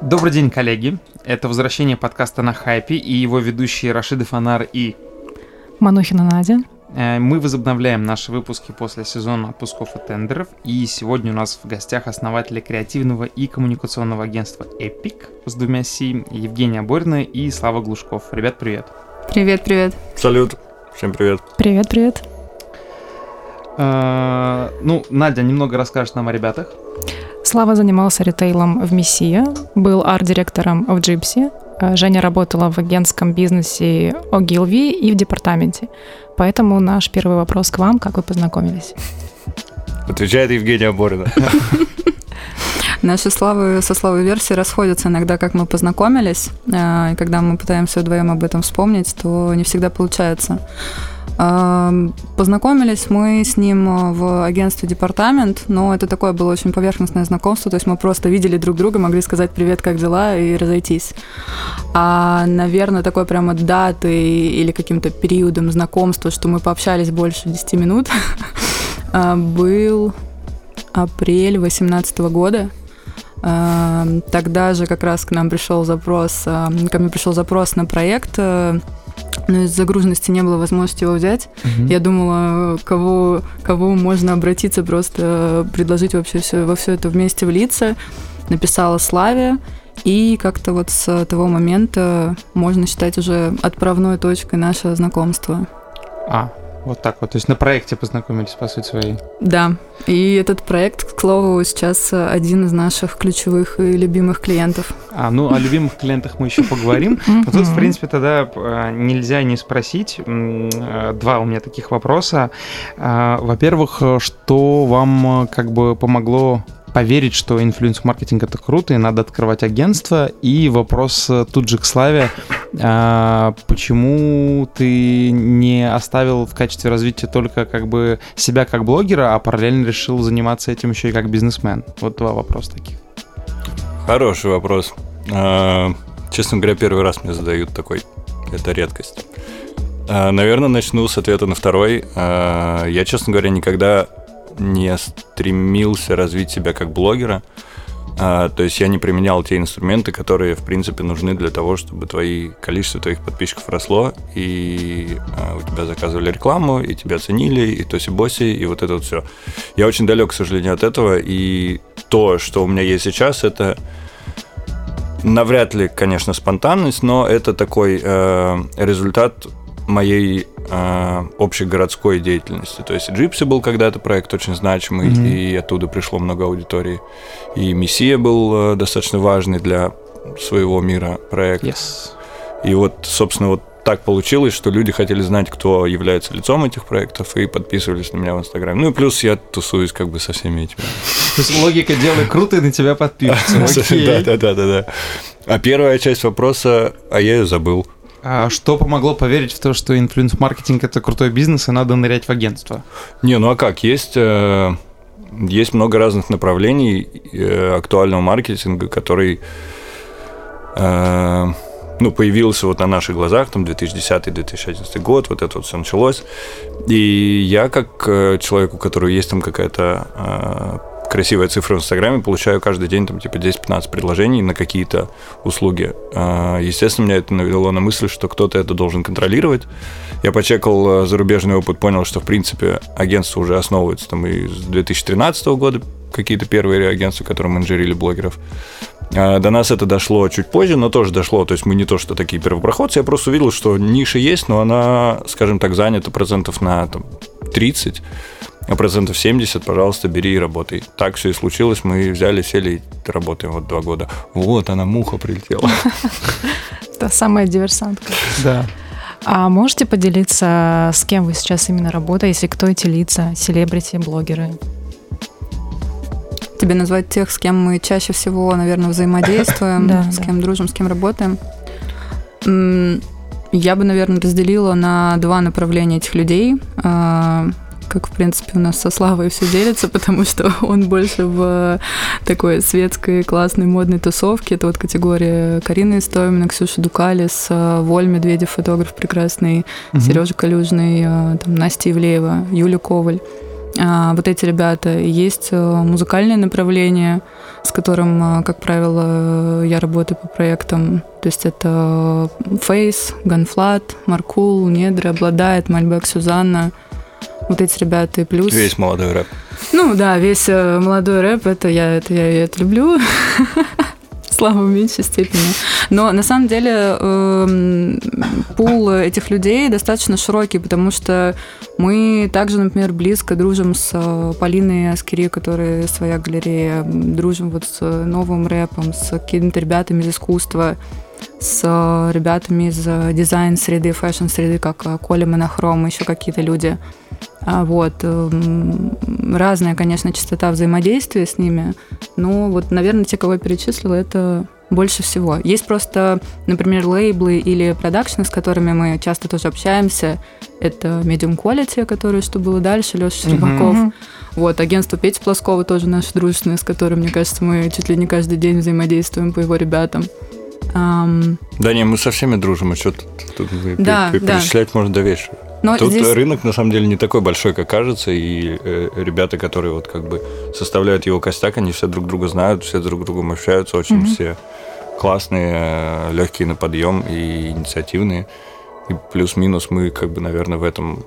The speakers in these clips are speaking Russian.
Добрый день, коллеги. Это возвращение подкаста на хайпе и его ведущие Рашиды Фонар и Манухина Надя. Э, мы возобновляем наши выпуски после сезона отпусков и тендеров, и сегодня у нас в гостях основатели креативного и коммуникационного агентства Epic с двумя Си, Евгения Борина и Слава Глушков. Ребят, привет. Привет, привет. Салют. Всем привет. Привет, привет. Э, ну, Надя немного расскажет нам о ребятах. Слава занимался ритейлом в Мессия, был арт-директором в Джипси. Э, Женя работала в агентском бизнесе Ogilvy и в департаменте. Поэтому наш первый вопрос к вам, как вы познакомились? Отвечает Евгения Борина. Наши славы со славой версии расходятся иногда, как мы познакомились. Э, И когда мы пытаемся вдвоем об этом вспомнить, то не всегда получается. Э, Познакомились мы с ним в агентстве «Департамент», но это такое было очень поверхностное знакомство, то есть мы просто видели друг друга, могли сказать «привет, как дела?» и разойтись. А, наверное, такой прямо даты или каким-то периодом знакомства, что мы пообщались больше 10 минут, э, был апрель 2018 года. Э, Тогда же как раз к нам пришел запрос, э, ко мне пришел запрос на проект, э, но из загруженности не было возможности его взять. Мгм. Я думала, кого, кого можно обратиться, просто предложить вообще все, во все это вместе влиться. Написала Славе, и как-то вот с того момента можно считать уже отправной точкой нашего знакомства. А, вот так вот. То есть на проекте познакомились, по сути своей. Да, и этот проект, к слову, сейчас один из наших ключевых и любимых клиентов. А, ну, о любимых клиентах мы еще поговорим. Но тут, в принципе, тогда э, нельзя не спросить. Э, Два у меня таких вопроса. А, Во-первых, э, что вам э, как бы помогло поверить, что инфлюенс-маркетинг это круто и надо открывать агентство? И вопрос э, тут же к Славе. А, Почему ты не оставил в качестве развития только как бы себя как блогера, а параллельно решил заниматься этим еще и как бизнесмен? Вот два вопроса таких. Хороший вопрос. А, Честно говоря, первый раз мне задают такой. Это редкость. А, Наверное, начну с ответа на второй. А, Я, честно говоря, никогда не стремился развить себя как блогера. То есть я не применял те инструменты, которые, в принципе, нужны для того, чтобы твои, количество твоих подписчиков росло, и а, у тебя заказывали рекламу, и тебя ценили, и тоси-боси, и вот это вот все. Я очень далек, к сожалению, от этого, и то, что у меня есть сейчас, это навряд ли, конечно, спонтанность, но это такой э, результат моей э, общегородской деятельности. То есть Джипси был когда-то проект очень значимый, Мгм. и оттуда пришло много аудитории. И Мессия был э, достаточно важный для своего мира проект. Yes. И вот, собственно, вот так получилось, что люди хотели знать, кто является лицом этих проектов, и подписывались на меня в Инстаграме. Ну и плюс я тусуюсь как бы со всеми этими То есть логика делай круто и на тебя подпишутся. Окей. Да, да, да, да, да. А первая часть вопроса, а я ее забыл. А что помогло поверить в то, что инфлюенс-маркетинг это крутой бизнес и надо нырять в агентство? Не, ну а как? Есть, э, есть много разных направлений э, актуального маркетинга, который э, ну, появился вот на наших глазах, там 2010-2011 год, вот это вот все началось. И я, как э, человек, у которого есть там какая-то красивая цифра в Инстаграме, получаю каждый день там типа 10-15 предложений на какие-то услуги. Э, Естественно, меня это навело на мысль, что кто-то это должен контролировать. Я почекал э, зарубежный опыт, понял, что, в принципе, агентство уже основывается там и с 2013 года, какие-то первые агентства, которые менеджерили блогеров. А, До нас это дошло чуть позже, но тоже дошло. То есть мы не то, что такие первопроходцы. Я просто увидел, что ниша есть, но она, скажем так, занята процентов на там, 30, а процентов 70, пожалуйста, бери и работай. Так все и случилось. Мы взяли, сели и работаем вот два года. Вот она, муха прилетела. Это самая диверсантка. Да. А можете поделиться, с кем вы сейчас именно работаете, кто эти лица, селебрити, блогеры? Тебе назвать тех, с кем мы чаще всего, наверное, взаимодействуем, Да, с да. кем дружим, с кем работаем. Я бы, наверное, разделила на два направления этих людей. Как, в принципе, у нас со Славой все делится, потому что он больше в такой светской, классной, модной тусовке. Это вот категория Карины Истомина, Ксюша Дукалис, а, Воль Медведев, фотограф прекрасный, Мгм. Сережа Калюжный, а, там, Настя Ивлеева, Юля Коваль. А вот эти ребята. Есть э, музыкальное направление, с которым, как правило, я работаю по проектам. То есть это Face, Gunflat, Маркул, Недра, Обладает, Мальбек, Сюзанна. Вот эти ребята и плюс... Весь молодой рэп. Ну да, весь молодой рэп, это я это, я это люблю. слава в меньшей степени. Но на самом деле э, пул этих людей достаточно широкий, потому что мы также, например, близко дружим с э, Полиной Аскери, которая своя галерея, дружим вот с новым рэпом, с какими-то ребятами из искусства с ребятами из дизайн-среды, фэшн-среды, как Коля Монохром, еще какие-то люди. А вот. Эм, разная, конечно, частота взаимодействия с ними, но вот, наверное, те, кого я перечислила, это больше всего. Есть просто, например, лейблы или продакшны, с которыми мы часто тоже общаемся. Это Medium Quality, который что было дальше, Леша Щербаков. Mm-hmm. Вот, агентство Пети Плоскова тоже наше дружественное, с которым, мне кажется, мы чуть ли не каждый день взаимодействуем по его ребятам. Um... Да не, мы со всеми дружим, а что тут, тут да, перечислять да. можно до вечера. Но Тут здесь... рынок на самом деле не такой большой, как кажется, и э, ребята, которые вот как бы составляют его костяк, они все друг друга знают, все друг с другом общаются, очень mm-hmm. все классные, э, легкие на подъем и инициативные. И плюс-минус мы как бы, наверное, в этом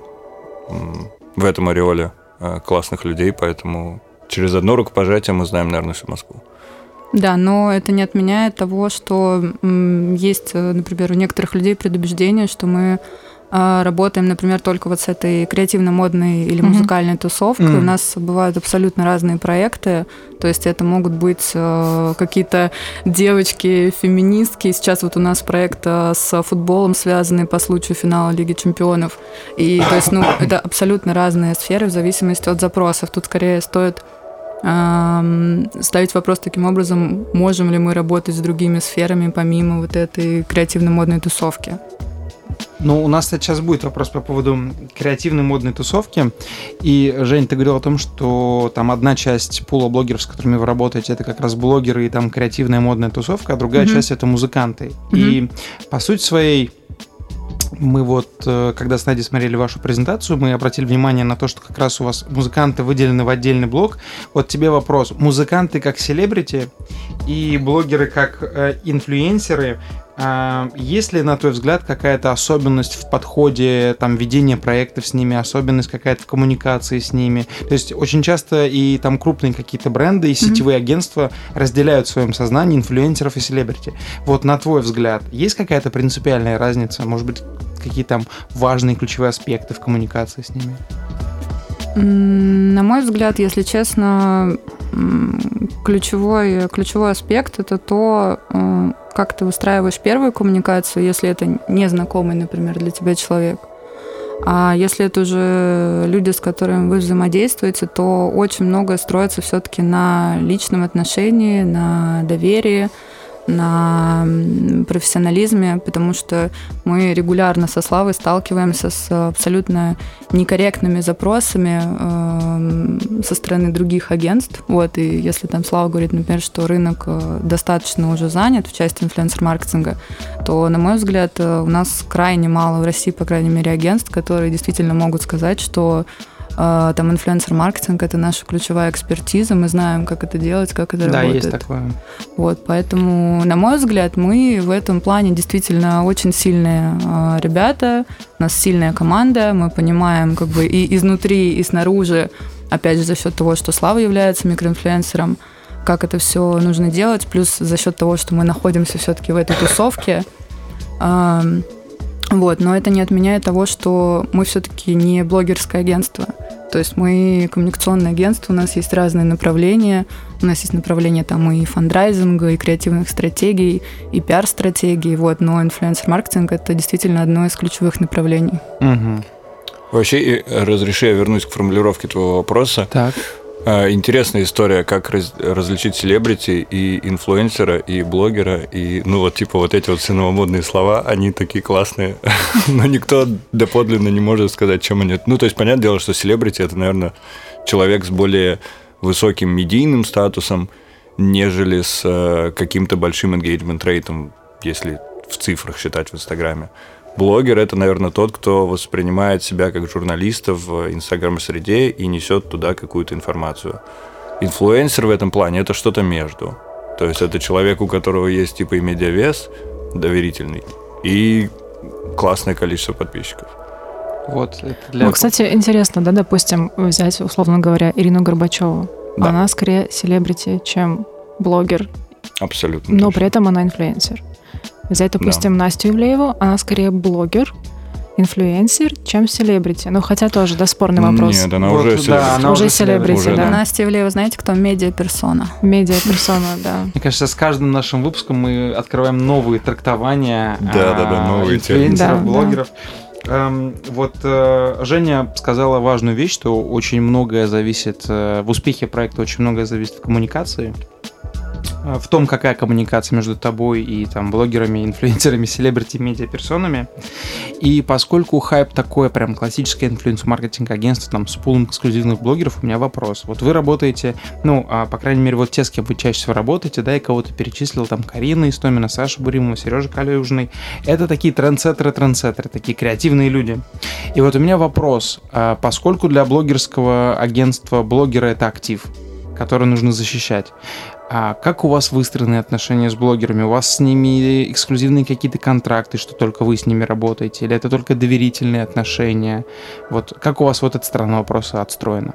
в этом ореоле э, классных людей, поэтому через одно рукопожатие мы знаем, наверное, всю Москву. Да, но это не отменяет того, что есть, э, например, у некоторых людей предубеждение, что мы работаем, например, только вот с этой креативно-модной или музыкальной mm-hmm. тусовкой. Mm-hmm. У нас бывают абсолютно разные проекты. То есть это могут быть э, какие-то девочки, феминистки. Сейчас вот у нас проект э, с футболом связанный по случаю финала Лиги Чемпионов. И то есть, ну, это абсолютно разные сферы в зависимости от запросов. Тут скорее стоит ставить вопрос таким образом, можем ли мы работать с другими сферами помимо вот этой креативно-модной тусовки. Ну, у нас сейчас будет вопрос по поводу креативной модной тусовки. И, Жень, ты говорил о том, что там одна часть пула блогеров, с которыми вы работаете, это как раз блогеры и там креативная модная тусовка, а другая mm-hmm. часть это музыканты. Mm-hmm. И по сути своей мы вот, э, когда с Надей смотрели вашу презентацию, мы обратили внимание на то, что как раз у вас музыканты выделены в отдельный блок. Вот тебе вопрос. Музыканты как селебрити и блогеры как э, инфлюенсеры, есть ли, на твой взгляд, какая-то особенность в подходе, там, ведения проектов с ними, особенность какая-то в коммуникации с ними? То есть очень часто и там крупные какие-то бренды и сетевые mm-hmm. агентства разделяют в своем сознании инфлюенсеров и селебрити. Вот на твой взгляд, есть какая-то принципиальная разница? Может быть, какие там важные ключевые аспекты в коммуникации с ними? На мой взгляд, если честно, ключевой, ключевой аспект это то, э, как ты выстраиваешь первую коммуникацию, если это незнакомый, например, для тебя человек. А если это уже люди, с которыми вы взаимодействуете, то очень многое строится все-таки на личном отношении, на доверии, на профессионализме, потому что мы регулярно со Славой сталкиваемся с абсолютно некорректными запросами э, со стороны других агентств. Вот, и если там Слава говорит, например, что рынок э, достаточно уже занят в части инфлюенсер-маркетинга, то, на мой взгляд, э, у нас крайне мало в России, по крайней мере, агентств, которые действительно могут сказать, что там инфлюенсер-маркетинг — это наша ключевая экспертиза, мы знаем, как это делать, как это да, работает. Да, есть такое. Вот, поэтому, на мой взгляд, мы в этом плане действительно очень сильные а, ребята, у нас сильная команда, мы понимаем как бы и изнутри, и снаружи, опять же, за счет того, что Слава является микроинфлюенсером, как это все нужно делать, плюс за счет того, что мы находимся все-таки в этой тусовке, вот, но это не отменяет того, что мы все-таки не блогерское агентство. То есть мы коммуникационное агентство, у нас есть разные направления. У нас есть направление там и фандрайзинга, и креативных стратегий, и пиар-стратегий. Вот, но инфлюенсер-маркетинг это действительно одно из ключевых направлений. Угу. Вообще, разреши я вернусь к формулировке твоего вопроса. Так. А, интересная история, как раз, различить селебрити и инфлюенсера, и блогера, и, ну, вот, типа, вот эти вот все новомодные слова, они такие классные, но никто доподлинно не может сказать, чем они... Ну, то есть, понятное дело, что селебрити – это, наверное, человек с более высоким медийным статусом, нежели с э, каким-то большим engagement рейтом, если в цифрах считать в Инстаграме. Блогер – это, наверное, тот, кто воспринимает себя как журналиста в инстаграм-среде и несет туда какую-то информацию. Инфлюенсер в этом плане – это что-то между. То есть это человек, у которого есть типа и медиавес доверительный, и классное количество подписчиков. Вот, это для... Ну, кстати, интересно, да, допустим, взять, условно говоря, Ирину Горбачеву. Да. Она скорее селебрити, чем блогер. Абсолютно. Но точно. при этом она инфлюенсер. Взять, допустим, да. Настю Ивлееву, она скорее блогер, инфлюенсер, чем селебрити. Ну, хотя тоже, да, спорный вопрос. Нет, она вот, уже селебрити. Да, она уже селебрити, да. да. Настя Ивлеева, знаете, кто? Медиа-персона. Медиа-персона, да. Мне кажется, с каждым нашим выпуском мы открываем новые трактования да, да, да, новые инфлюенсеров, блогеров. Эм, вот э, Женя сказала важную вещь, что очень многое зависит, э, в успехе проекта очень многое зависит от коммуникации. Э, в том, какая коммуникация между тобой и там блогерами, инфлюенсерами, селебрити, медиаперсонами. И поскольку хайп такое прям классическое influence-маркетинг агентство там с пулом эксклюзивных блогеров, у меня вопрос. Вот вы работаете, ну, а, по крайней мере, вот те, с кем вы чаще всего работаете, да, и кого-то перечислил, там, Карина Истомина, Саша Буримова, Сережа Калюжный. Это такие трендсеттеры, трендсеттеры, такие креативные люди. И вот у меня вопрос. А поскольку для блогерского агентства блогера это актив, который нужно защищать. А как у вас выстроены отношения с блогерами? У вас с ними эксклюзивные какие-то контракты, что только вы с ними работаете? Или это только доверительные отношения? Вот как у вас вот эта сторона вопроса отстроена?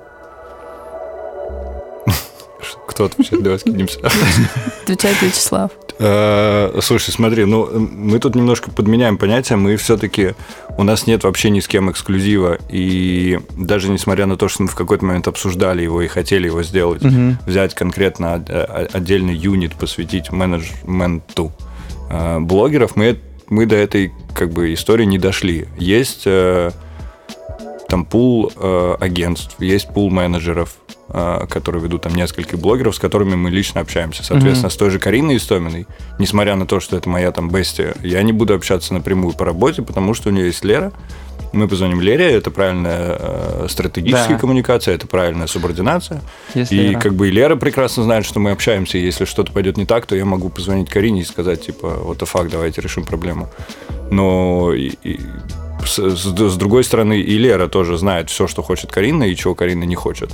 Кто отвечает? Давай скинемся. Отвечает Вячеслав. Э, слушай, смотри, ну мы тут немножко подменяем понятия. Мы все-таки у нас нет вообще ни с кем эксклюзива. И даже несмотря на то, что мы в какой-то момент обсуждали его и хотели его сделать, угу. взять конкретно отдельный юнит, посвятить менеджменту э, блогеров, мы, мы до этой как бы истории не дошли. Есть э, там пул агентств, есть пул менеджеров, а, которые ведут там несколько блогеров, с которыми мы лично общаемся. Соответственно, mm-hmm. с той же Кариной Истоминой, несмотря на то, что это моя там бестия, я не буду общаться напрямую по работе, потому что у нее есть Лера. Мы позвоним Лере, это правильная э, стратегическая да. коммуникация, это правильная субординация. Если и Лера. как бы и Лера прекрасно знает, что мы общаемся, и если что-то пойдет не так, то я могу позвонить Карине и сказать, типа, вот это факт, давайте решим проблему. Но и, и, с, с, с другой стороны, и Лера тоже знает все, что хочет Карина, и чего Карина не хочет.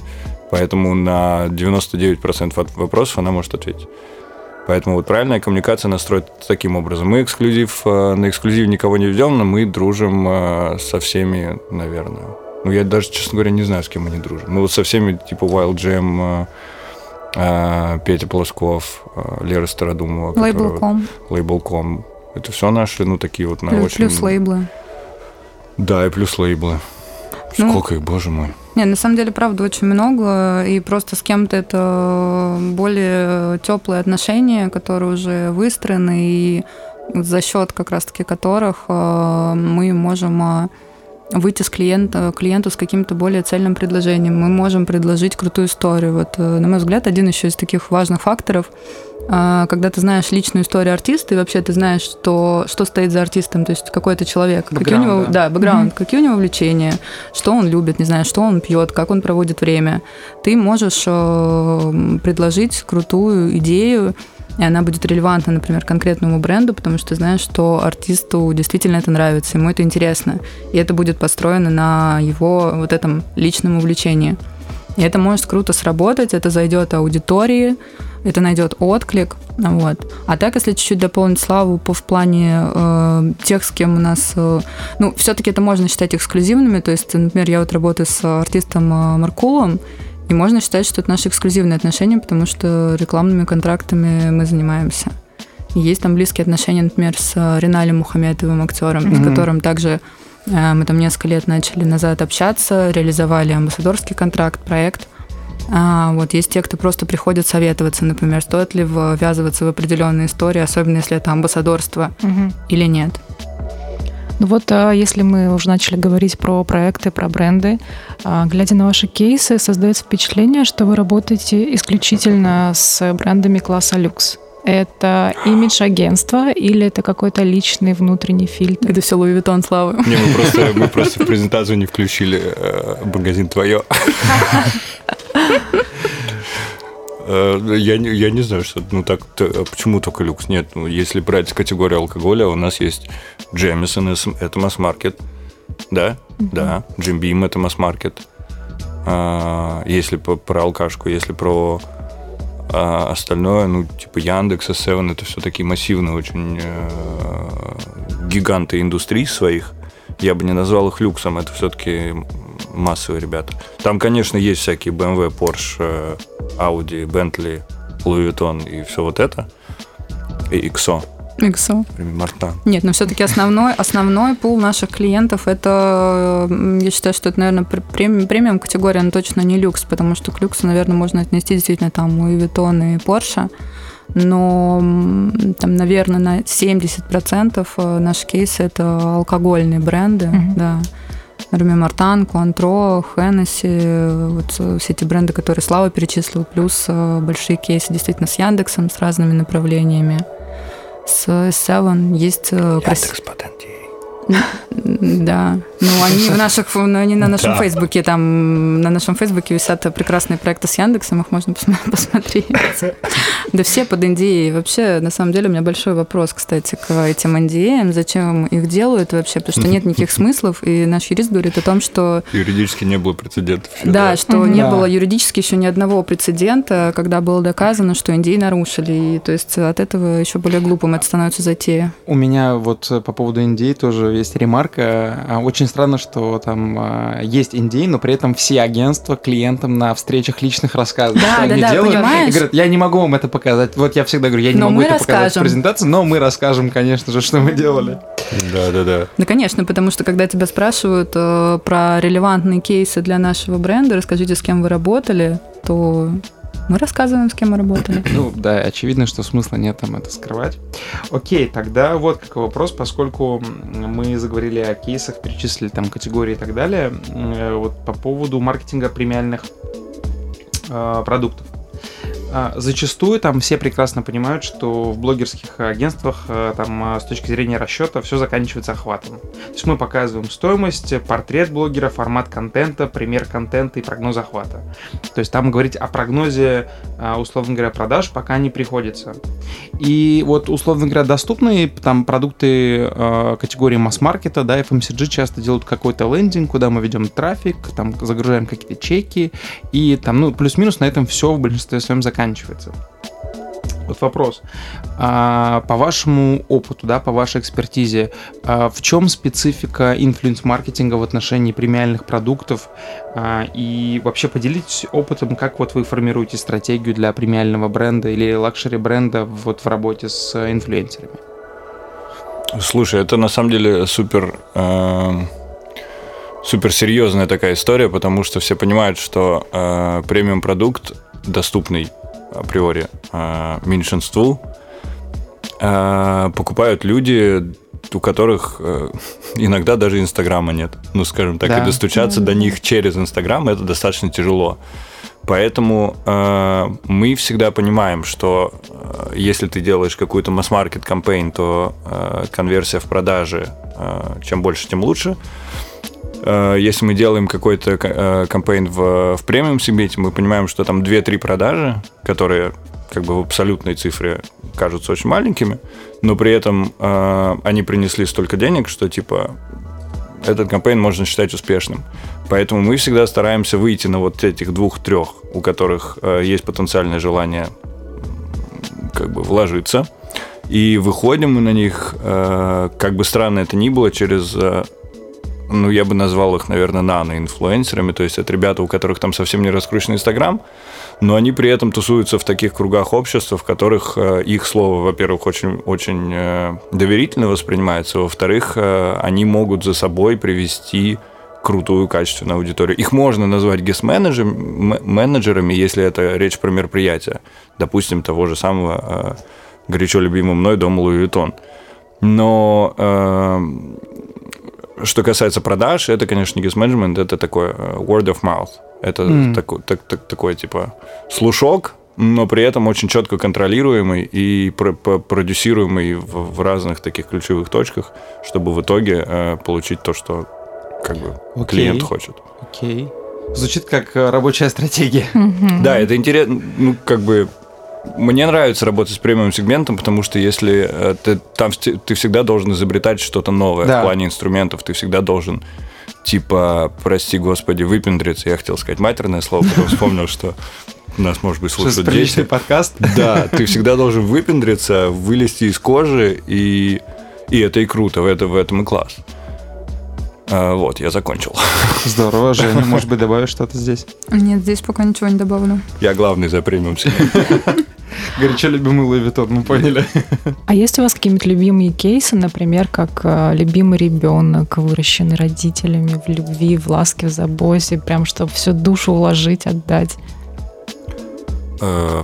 Поэтому на 99% вопросов она может ответить. Поэтому вот правильная коммуникация настроена таким образом. Мы эксклюзив, э, на эксклюзив никого не ведем, но мы дружим э, со всеми, наверное. Ну, я даже, честно говоря, не знаю, с кем мы не дружим. Ну, вот со всеми, типа Wild Jam, э, Петя Полосков, Лера Стародумова. Лейбл.ком. Лейбл.ком. Это все наши, ну, такие вот на плюс, очень... Плюс лейблы. Да, и плюс лейблы. Ну, Сколько их, боже мой. Не, на самом деле, правда, очень много, и просто с кем-то это более теплые отношения, которые уже выстроены, и за счет как раз-таки которых э, мы можем э, выйти с клиента, клиенту с каким-то более цельным предложением. Мы можем предложить крутую историю. Вот, э, на мой взгляд, один еще из таких важных факторов – а, когда ты знаешь личную историю артиста, и вообще ты знаешь, что, что стоит за артистом, то есть какой это человек, какие у него, да, да бэкграунд, mm-hmm. какие у него увлечения, что он любит, не знаю, что он пьет, как он проводит время, ты можешь э, предложить крутую идею, и она будет релевантна, например, конкретному бренду, потому что знаешь, что артисту действительно это нравится, ему это интересно, и это будет построено на его вот этом личном увлечении. И это может круто сработать, это зайдет аудитории, это найдет отклик. Вот. А так, если чуть-чуть дополнить славу по в плане э, тех, с кем у нас... Э, ну, все-таки это можно считать эксклюзивными. То есть, например, я вот работаю с артистом э, Маркулом, и можно считать, что это наши эксклюзивные отношения, потому что рекламными контрактами мы занимаемся. И есть там близкие отношения, например, с Реналем Мухаметовым, актером, mm-hmm. с которым также э, мы там несколько лет начали назад общаться, реализовали амбассадорский контракт, проект – а, вот есть те, кто просто приходит советоваться, например, стоит ли ввязываться в определенные истории, особенно если это амбассадорство угу. или нет. Ну вот, а, если мы уже начали говорить про проекты, про бренды, а, глядя на ваши кейсы, создается впечатление, что вы работаете исключительно с брендами класса люкс. Это имидж агентства или это какой-то личный внутренний фильтр? Это все Louis Vuitton, Слава. Не, мы просто, мы просто в презентацию не включили э, магазин твое. э, я, я не знаю, что ну так, а почему только люкс? Нет, ну, если брать категорию алкоголя, у нас есть Джемисон, это масс-маркет, да, mm-hmm. да, Джим Бим это масс-маркет. А, если про алкашку, если про а остальное, ну, типа Яндекс, S7, это все такие массивные очень э, гиганты индустрий своих. Я бы не назвал их люксом, это все-таки массовые ребята. Там, конечно, есть всякие BMW, Porsche, Audi, Bentley, Louis Vuitton и все вот это. И XO. XO. Марта. Нет, но все-таки основной, основной пул наших клиентов это, я считаю, что это, наверное, премиум, премиум категория, но точно не люкс, потому что к люксу, наверное, можно отнести действительно там и Vuitton, и Porsche. Но там, наверное, на 70% э, наш кейс это алкогольные бренды, mm-hmm. да. Например, Мартан, Куантро, Хеннесси, вот э, все эти бренды, которые Слава перечислил, плюс э, большие кейсы действительно с Яндексом, с разными направлениями с S7 есть... Э, Яндекс Да. Ну, они в наших, ну, они на нашем да. Фейсбуке, там, на нашем Фейсбуке висят прекрасные проекты с Яндексом, их можно посмотреть. Да все под NDA. Вообще, на самом деле, у меня большой вопрос, кстати, к этим NDA, зачем их делают вообще, потому что нет никаких смыслов, и наш юрист говорит о том, что... Юридически не было прецедентов. Еще, да, да, что не было юридически еще ни одного прецедента, когда было доказано, что NDA нарушили, и то есть от этого еще более глупым это становится затея. У меня вот по поводу NDA тоже есть ремарка. А, очень странно, что там а, есть индей, но при этом все агентства клиентам на встречах личных рассказывают, да, что да, они да, делают. Понимаешь? И говорят, я не могу вам это показать. Вот я всегда говорю, я не но могу это расскажем. показать в презентации, но мы расскажем, конечно же, что мы делали. Да, да, да. Ну, конечно, потому что когда тебя спрашивают э, про релевантные кейсы для нашего бренда, расскажите, с кем вы работали, то мы рассказываем, с кем мы работали. Ну да, очевидно, что смысла нет там это скрывать. Окей, тогда вот какой вопрос, поскольку мы заговорили о кейсах, перечислили там категории и так далее, э, вот по поводу маркетинга премиальных э, продуктов. А, зачастую там все прекрасно понимают, что в блогерских агентствах э, там э, с точки зрения расчета все заканчивается охватом. То есть мы показываем стоимость, портрет блогера, формат контента, пример контента и прогноз охвата. То есть там говорить о прогнозе, э, условно говоря, продаж пока не приходится. И вот, условно говоря, доступные там продукты категории масс-маркета, да, FMCG часто делают какой-то лендинг, куда мы ведем трафик, там загружаем какие-то чеки, и там, ну, плюс-минус на этом все в большинстве своем заканчивается заканчивается. Вот вопрос. А, по вашему опыту, да, по вашей экспертизе, а, в чем специфика инфлюенс-маркетинга в отношении премиальных продуктов? А, и вообще поделитесь опытом, как вот вы формируете стратегию для премиального бренда или luxury бренда вот в работе с инфлюенсерами? Слушай, это на самом деле супер... Э супер серьезная такая история, потому что все понимают, что э, премиум продукт доступный априори а, меньшинству, а, покупают люди, у которых э, иногда даже Инстаграма нет. Ну, скажем так, да. и достучаться до них через Инстаграм это достаточно тяжело. Поэтому э, мы всегда понимаем, что э, если ты делаешь какую-то масс-маркет кампейн, то э, конверсия в продаже э, чем больше, тем лучше. Э, если мы делаем какой-то э, кампейн в, в премиум сегменте, мы понимаем, что там 2-3 продажи, которые как бы в абсолютной цифре кажутся очень маленькими, но при этом э, они принесли столько денег, что типа этот кампейн можно считать успешным. Поэтому мы всегда стараемся выйти на вот этих двух-трех, у которых э, есть потенциальное желание как бы вложиться. И выходим мы на них, э, как бы странно это ни было, через э, ну, я бы назвал их, наверное, нано-инфлюенсерами, то есть это ребята, у которых там совсем не раскручен Инстаграм, но они при этом тусуются в таких кругах общества, в которых э, их слово, во-первых, очень, очень э, доверительно воспринимается, во-вторых, э, они могут за собой привести крутую, качественную аудиторию. Их можно назвать гест-менеджерами, если это речь про мероприятие. Допустим, того же самого горячо любимого мной дома Луи Виттон. Но что касается продаж, это, конечно, не guest management, это такой э, word of mouth. Это mm. такой, так, так, такой, типа, слушок, но при этом очень четко контролируемый и продюсируемый в, в разных таких ключевых точках, чтобы в итоге э, получить то, что как бы okay. клиент хочет. Окей. Okay. Звучит как э, рабочая стратегия. Да, это интересно, ну, как бы мне нравится работать с премиум сегментом, потому что если э, ты там ты всегда должен изобретать что-то новое да. в плане инструментов, ты всегда должен типа, прости господи, выпендриться. Я хотел сказать матерное слово, потом вспомнил, что нас, может быть, слушают Что дети. подкаст. Да, ты всегда должен выпендриться, вылезти из кожи, и, и это и круто, в, это, в этом и класс. А, вот, я закончил. Здорово. Женя, может быть, добавишь что-то здесь? Нет, здесь пока ничего не добавлю. Я главный за премиум Горячо любимый Louis Vuitton, мы поняли. А есть у вас какие-нибудь любимые кейсы, например, как э, любимый ребенок, выращенный родителями в любви, в ласке, в заботе, прям чтобы всю душу уложить, отдать? Э,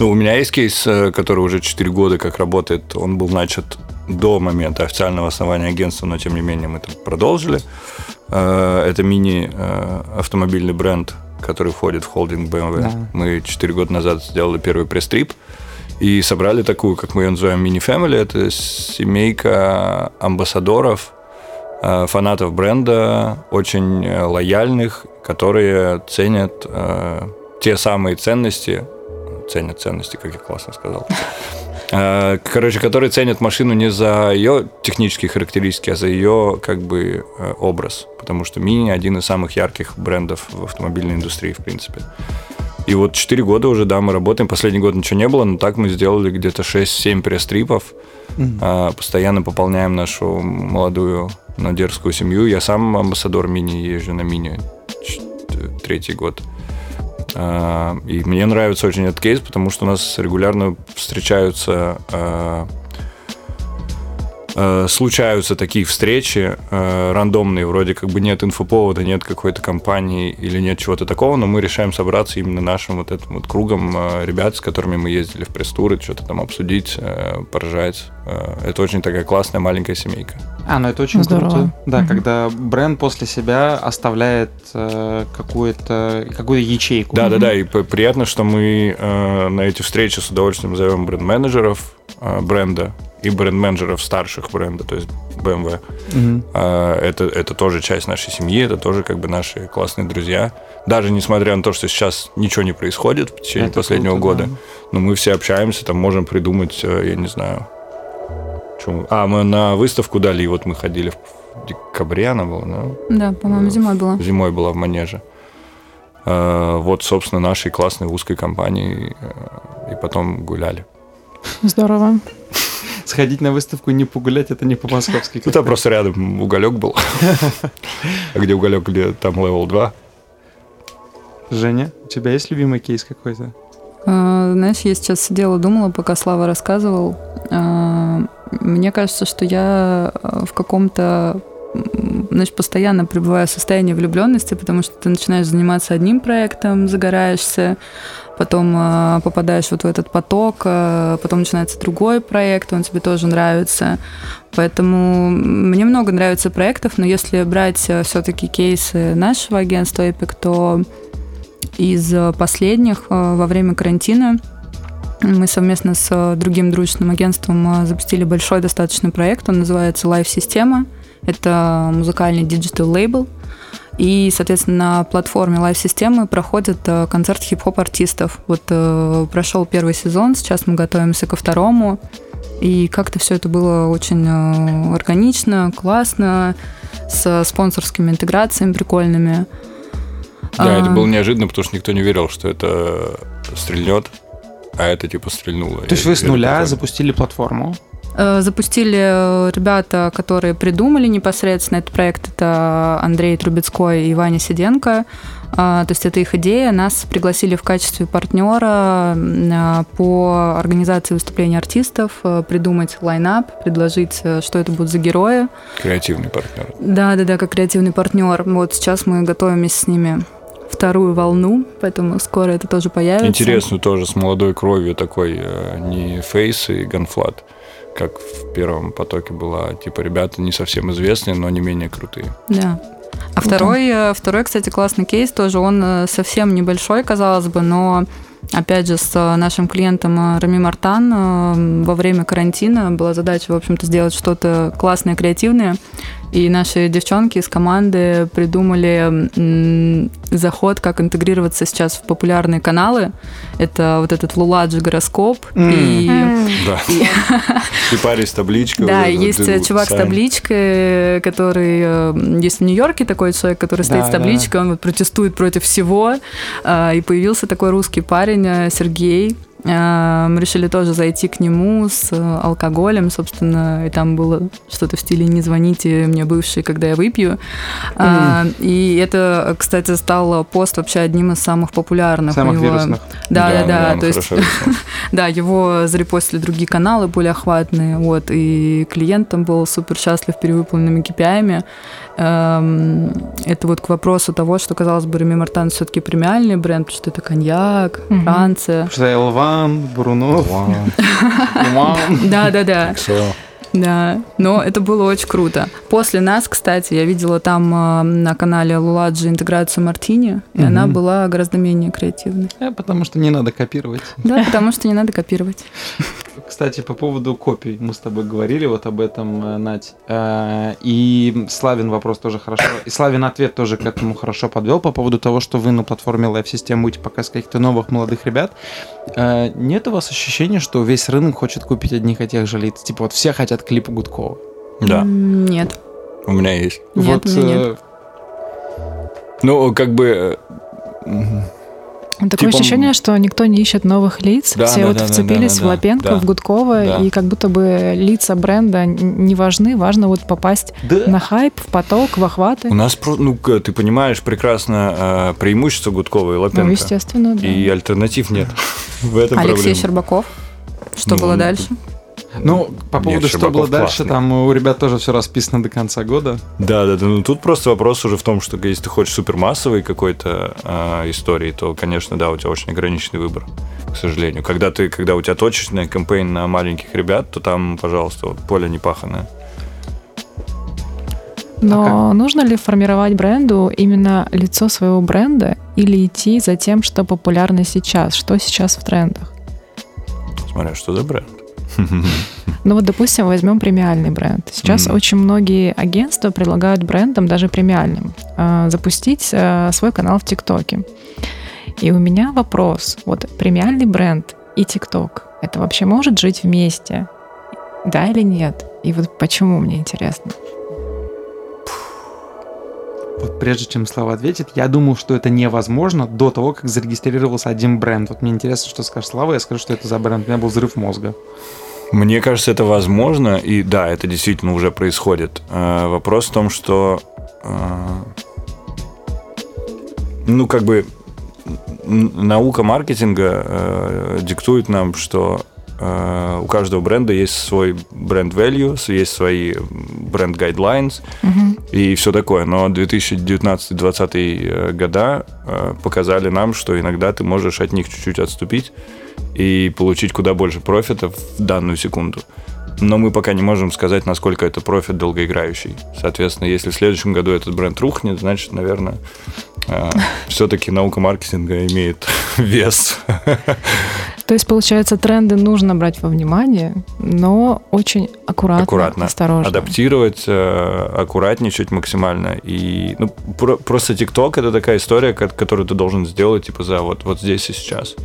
ну, у меня есть кейс, э, который уже 4 года как работает. Он был начат до момента официального основания агентства, но тем не менее мы это продолжили. Э, это мини-автомобильный бренд, который входит в холдинг BMW. Да. Мы 4 года назад сделали первый пресс-трип и собрали такую, как мы ее называем, мини-фэмили. Это семейка амбассадоров, фанатов бренда, очень лояльных, которые ценят те самые ценности, ценят ценности, как я классно сказал, э, короче, которые ценят машину не за ее технические характеристики, а за ее как бы э, образ. Потому что Мини один из самых ярких брендов в автомобильной индустрии, в принципе. И вот 4 года уже, да, мы работаем. Последний год ничего не было, но так мы сделали где-то 6-7 пресс-трипов. Mm-hmm. Постоянно пополняем нашу молодую, но дерзкую семью. Я сам амбассадор Мини, езжу на Мини третий год. А, и мне нравится очень этот кейс, потому что у нас регулярно встречаются а, а, случаются такие встречи э, рандомные, вроде как бы нет инфоповода, нет какой-то компании или нет чего-то такого, но мы решаем собраться именно нашим вот этим вот кругом э, ребят, с которыми мы ездили в пресс-туры, что-то там обсудить, э, поражать. Э, это очень такая классная маленькая семейка. А, ну это очень Здорово. круто. Да, угу. когда бренд после себя оставляет э, какую-то какую ячейку. Да, да, да. И приятно, что мы э, на эти встречи с удовольствием зовем бренд-менеджеров э, бренда и бренд-менеджеров старших бренда, то есть BMW. Угу. Э, это, это тоже часть нашей семьи, это тоже как бы наши классные друзья. Даже несмотря на то, что сейчас ничего не происходит в течение это последнего круто, года, да. но мы все общаемся, там можем придумать, э, я не знаю, чем... А, мы на выставку дали, и вот мы ходили в декабре она была, да? Да, по-моему, зимой была. Зимой была в Манеже. А, вот, собственно, нашей классной узкой компании. Э, и потом гуляли. Здорово. Сходить на выставку и не погулять, это не по-московски. Ну, там просто рядом Уголек был. А где Уголек, где там level 2. Женя, у тебя есть любимый кейс какой-то? А, знаешь, я сейчас сидела, думала, пока Слава рассказывал. Мне кажется, что я э, в каком-то значит, постоянно пребываю в состоянии влюбленности, потому что ты начинаешь заниматься одним проектом, загораешься, потом э, попадаешь вот в этот поток, э, потом начинается другой проект, он тебе тоже нравится. Поэтому мне много нравится проектов, но если брать э, все-таки кейсы нашего агентства Epic, то из последних э, во время карантина мы совместно с э, другим дружественным агентством э, запустили большой достаточно проект. Он называется Live Система. Это музыкальный диджитал лейбл. И, соответственно, на платформе Live Системы проходит э, концерт хип-хоп артистов. Вот прошел первый сезон, сейчас мы готовимся ко второму. И как-то все это было очень органично, классно, с спонсорскими интеграциями прикольными. Да, а... это было неожиданно, потому что никто не верил, что это стрельнет а это типа стрельнуло. То есть вы с нуля запустили платформу? Э, запустили э, ребята, которые придумали непосредственно этот проект. Это Андрей Трубецкой и Ваня Сиденко. А, то есть это их идея. Нас пригласили в качестве партнера а, по организации выступлений артистов, э, придумать лайнап, предложить, что это будут за герои. Креативный партнер. Да, да, да, как креативный партнер. Вот сейчас мы готовимся с ними вторую волну, поэтому скоро это тоже появится. Интересную тоже с молодой кровью такой, э, не фейс и ганфлат, как в первом потоке была. Типа ребята не совсем известные, но не менее крутые. Да. А второй, э, второй, кстати, классный кейс тоже, он э, совсем небольшой, казалось бы, но опять же, с нашим клиентом Рами Мартан во время карантина была задача, в общем-то, сделать что-то классное, креативное. И наши девчонки из команды придумали заход, как интегрироваться сейчас в популярные каналы. Это вот этот Луладжи гороскоп. М. И, Да. И парень с табличкой. да, вот есть э, чувак с табличкой, который э, есть в Нью-Йорке такой человек, который стоит с да. табличкой, он вот протестует против всего. А, И появился такой русский парень э, Сергей. Мы решили тоже зайти к нему с э, алкоголем, собственно, и там было что-то в стиле «не звоните мне, бывший, когда я выпью». А, И это, кстати, стал пост вообще одним из самых популярных. Самых него- вирусных. Да, да, да. То есть, да, его зарепостили другие каналы более охватные, вот, и клиент там был супер счастлив перевыполненными KPI. Эм, Это вот к вопросу того, что, казалось бы, Реми Мартан все-таки премиальный бренд, потому что это коньяк, Мгм. Франция. Что Элван, Бруно, Ван. Да, но это было очень круто. После нас, кстати, я видела там э, на канале Луладжи интеграцию Мартини, и она была гораздо менее креативной. Э, Потому что не надо копировать. Да, потому что не надо копировать. Кстати, по поводу копий, мы с тобой говорили вот об этом, э, Надь. Э, И Славин вопрос тоже хорошо. И Славин ответ тоже к этому хорошо подвел по поводу того, что вы на платформе Live System будете показывать каких-то новых молодых ребят. Нет у вас ощущения, что весь рынок хочет купить одних и тех же лиц? Типа вот все хотят клипы Гудкова. Да, Нет. у меня есть. Нет, вот, у меня нет. э, Ну, как бы... э, м, Такое Типа, ощущение, что никто не ищет новых лиц. Да, Все да, вот да, вцепились да, в да, Лапенко, да. в Гудкова, Да. и как будто бы лица бренда не важны, важно вот попасть Да. на хайп, в поток, в охваты. У нас, ну, ты понимаешь прекрасно э, преимущество Гудкова и Лапенко. Ну, естественно, да. И альтернатив нет. В этом Алексей проблема. Щербаков. Что Ну, было дальше? Ну, по поводу, что было дальше, классный. там у ребят тоже все расписано до конца года. Да, да, да. Ну тут просто вопрос уже в том, что если ты хочешь супермассовой какой-то э, истории, то, конечно, да, у тебя очень ограниченный выбор, к сожалению. Когда ты, когда у тебя точечная кампейн на маленьких ребят, то там, пожалуйста, вот поле не паханое. Но нужно ли формировать бренду именно лицо своего бренда или идти за тем, что популярно сейчас, что сейчас в трендах? Смотря что за бренд. Ну вот, допустим, возьмем премиальный бренд. Сейчас Мгм. очень многие агентства предлагают брендам, даже премиальным, э, запустить э, свой канал в ТикТоке. И у меня вопрос. Вот премиальный бренд и ТикТок, это вообще может жить вместе? Да или нет? И вот почему, мне интересно. Вот прежде чем Слава ответит, я думал, что это невозможно до того, как зарегистрировался один бренд. Вот мне интересно, что скажет Слава, я скажу, что это за бренд. У меня был взрыв мозга. Мне кажется, это возможно, и да, это действительно уже происходит. Э, Вопрос в том, что, э, ну, как бы наука маркетинга э, диктует нам, что у каждого бренда есть свой бренд value, есть свои бренд guidelines Мгм. и все такое. Но 2019-2020 года э, показали нам, что иногда ты можешь от них чуть-чуть отступить и получить куда больше профита в данную секунду. Но мы пока не можем сказать, насколько это профит долгоиграющий. Соответственно, если в следующем году этот бренд рухнет, значит, наверное, все-таки наука маркетинга имеет вес. То есть, получается, тренды нужно брать во внимание, но очень аккуратно, аккуратно, осторожно. адаптировать, э, аккуратничать максимально. И ну, про- просто ТикТок это такая история, ко- которую ты должен сделать типа за вот, вот здесь и сейчас.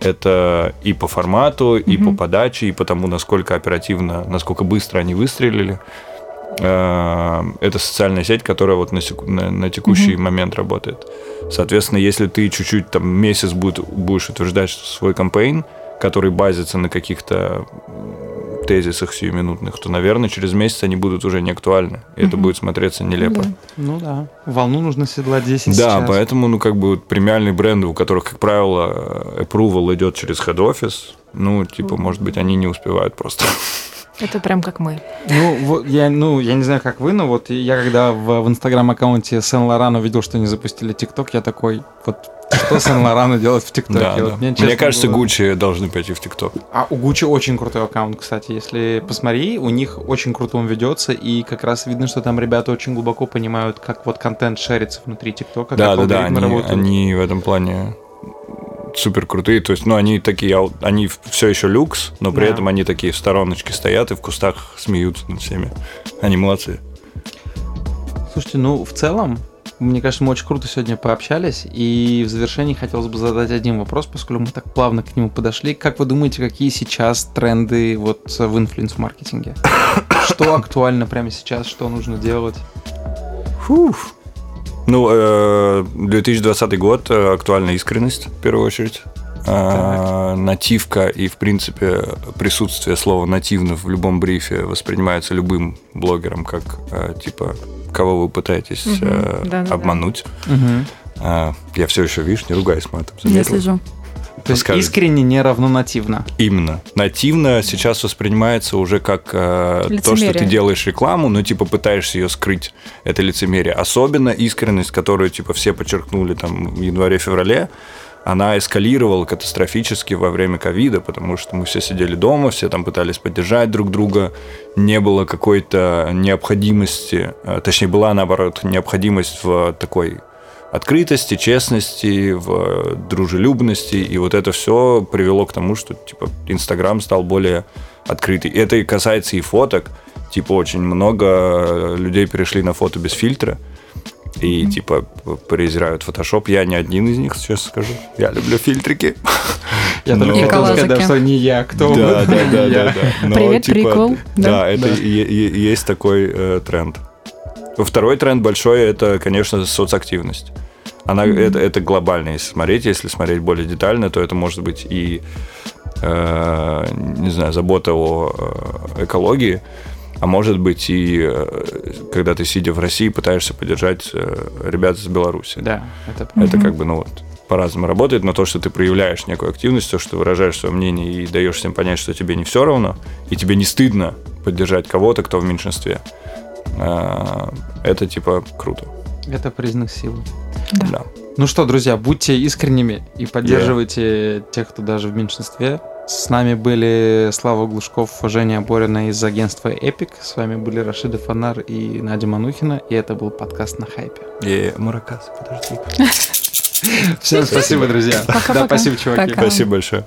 Это и по формату, и Мгм. по подаче, и по тому, насколько оперативно, насколько быстро они выстрелили. Э, Это социальная сеть, которая вот на, секу- на- на текущий момент работает. Соответственно, если ты чуть-чуть там месяц будет, будешь утверждать что свой кампейн, который базится на каких-то тезисах сиюминутных, то, наверное, через месяц они будут уже не актуальны. И это Мгм. будет смотреться нелепо. Да. Ну да. Волну нужно седлать здесь и Да, сейчас. поэтому, ну, как бы вот премиальные бренды, у которых, как правило, approval идет через head-office, ну, типа, может быть, они не успевают просто. Это прям как мы. Ну, вот я, ну, я не знаю, как вы, но вот я когда в, в инстаграм-аккаунте Сен-Лоран увидел, что они запустили ТикТок, я такой, вот что Сен-Лорану делать в ТикТоке? Да, Вот да. мне, Мне кажется, было- Гуччи должны пойти в ТикТок. А у Гуччи очень крутой аккаунт, кстати. Если посмотри, у них очень круто он ведется, и как раз видно, что там ребята очень глубоко понимают, как вот контент шерится внутри ТикТока, Да, как да, да, алгоритмы они, работают. они в этом плане супер крутые. То есть, ну, они такие, они все еще люкс, но при Да. этом они такие в стороночке стоят и в кустах смеются над всеми. Они молодцы. Слушайте, ну, в целом, мне кажется, мы очень круто сегодня пообщались, и в завершении хотелось бы задать один вопрос, поскольку мы так плавно к нему подошли. Как вы думаете, какие сейчас тренды вот в инфлюенс-маркетинге? Что актуально прямо сейчас, что нужно делать? Фуф. Ну, 2020 э, год э, актуальна искренность, в первую очередь. Так. Нативка и, в принципе, присутствие слова нативно в любом брифе воспринимается любым блогером как, э, типа, кого вы пытаетесь угу. да, обмануть. Угу. Я все еще, видишь, не ругаюсь матом. Я слежу. То есть Скажи. искренне не равно нативно. Именно. Нативно сейчас воспринимается уже как э, то, что ты делаешь рекламу, но типа пытаешься ее скрыть. Это лицемерие. Особенно искренность, которую типа все подчеркнули там в январе-феврале, она эскалировала катастрофически во время ковида, потому что мы все сидели дома, все там пытались поддержать друг друга, не было какой-то необходимости, э, точнее была наоборот необходимость в такой открытости, честности, в дружелюбности, и вот это все привело к тому, что типа Инстаграм стал более открытый. Это и касается и фоток, типа очень много людей перешли на фото без фильтра, и типа презирают фотошоп. Я не один из них, честно скажу. Я люблю фильтрики. Я только хотел сказать, что не я, кто Да, да, да, да. Привет, типа, прикол. Да, это есть такой э, тренд. Второй тренд большой это, конечно, соцактивность. Она mm-hmm. это, это глобально, если смотреть, если смотреть более детально, то это может быть и э, не знаю, забота о э, экологии, а может быть и э, когда ты сидя в России пытаешься поддержать э, ребят из Беларуси. Да, это, это как бы ну вот по-разному работает, но то, что ты проявляешь некую активность, то, что ты выражаешь свое мнение и даешь всем понять, что тебе не все равно, и тебе не стыдно поддержать кого-то, кто в меньшинстве, это типа круто. Это признак силы. Да. да. Ну что, друзья, будьте искренними и поддерживайте yeah. тех, кто даже в меньшинстве. С нами были Слава Глушков, Женя Борина из агентства Epic. С вами были Рашида Фонар и Надя Манухина. И это был подкаст на хайпе. И Маракас, подожди. Всем спасибо, друзья. Да, спасибо, чуваки. Спасибо большое.